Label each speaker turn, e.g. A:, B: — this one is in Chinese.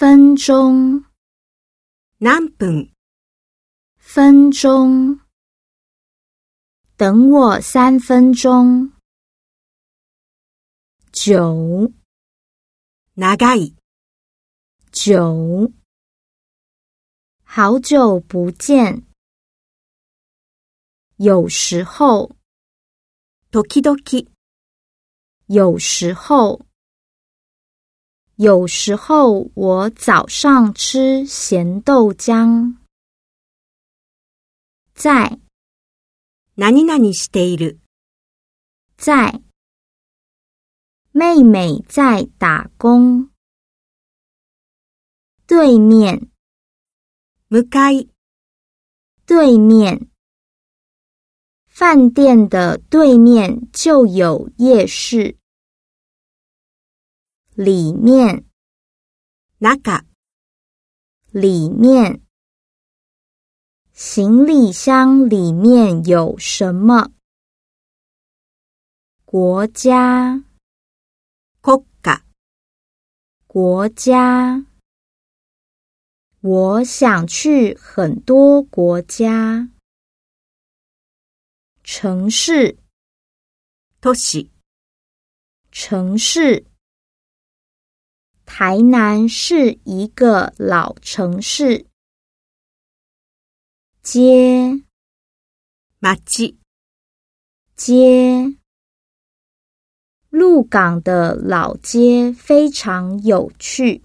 A: 分钟，
B: 何分？
A: 分钟，等我三分钟。九、
B: 長い。
A: 九，好久不见。有时候、
B: 時々。
A: 有时候。有时候我早上吃咸豆浆。在，
B: なになにしている？
A: 在，妹妹在打工。对面，
B: むかい。
A: 对面，饭店的对面就有夜市。里面
B: l a
A: 里面，行李箱里面有什么？国家
B: ，koka。
A: 国家，我想去很多国家。城市
B: ，toshi。
A: 城市。台南是一个老城市，街
B: 马鸡
A: 街鹿港的老街非常有趣。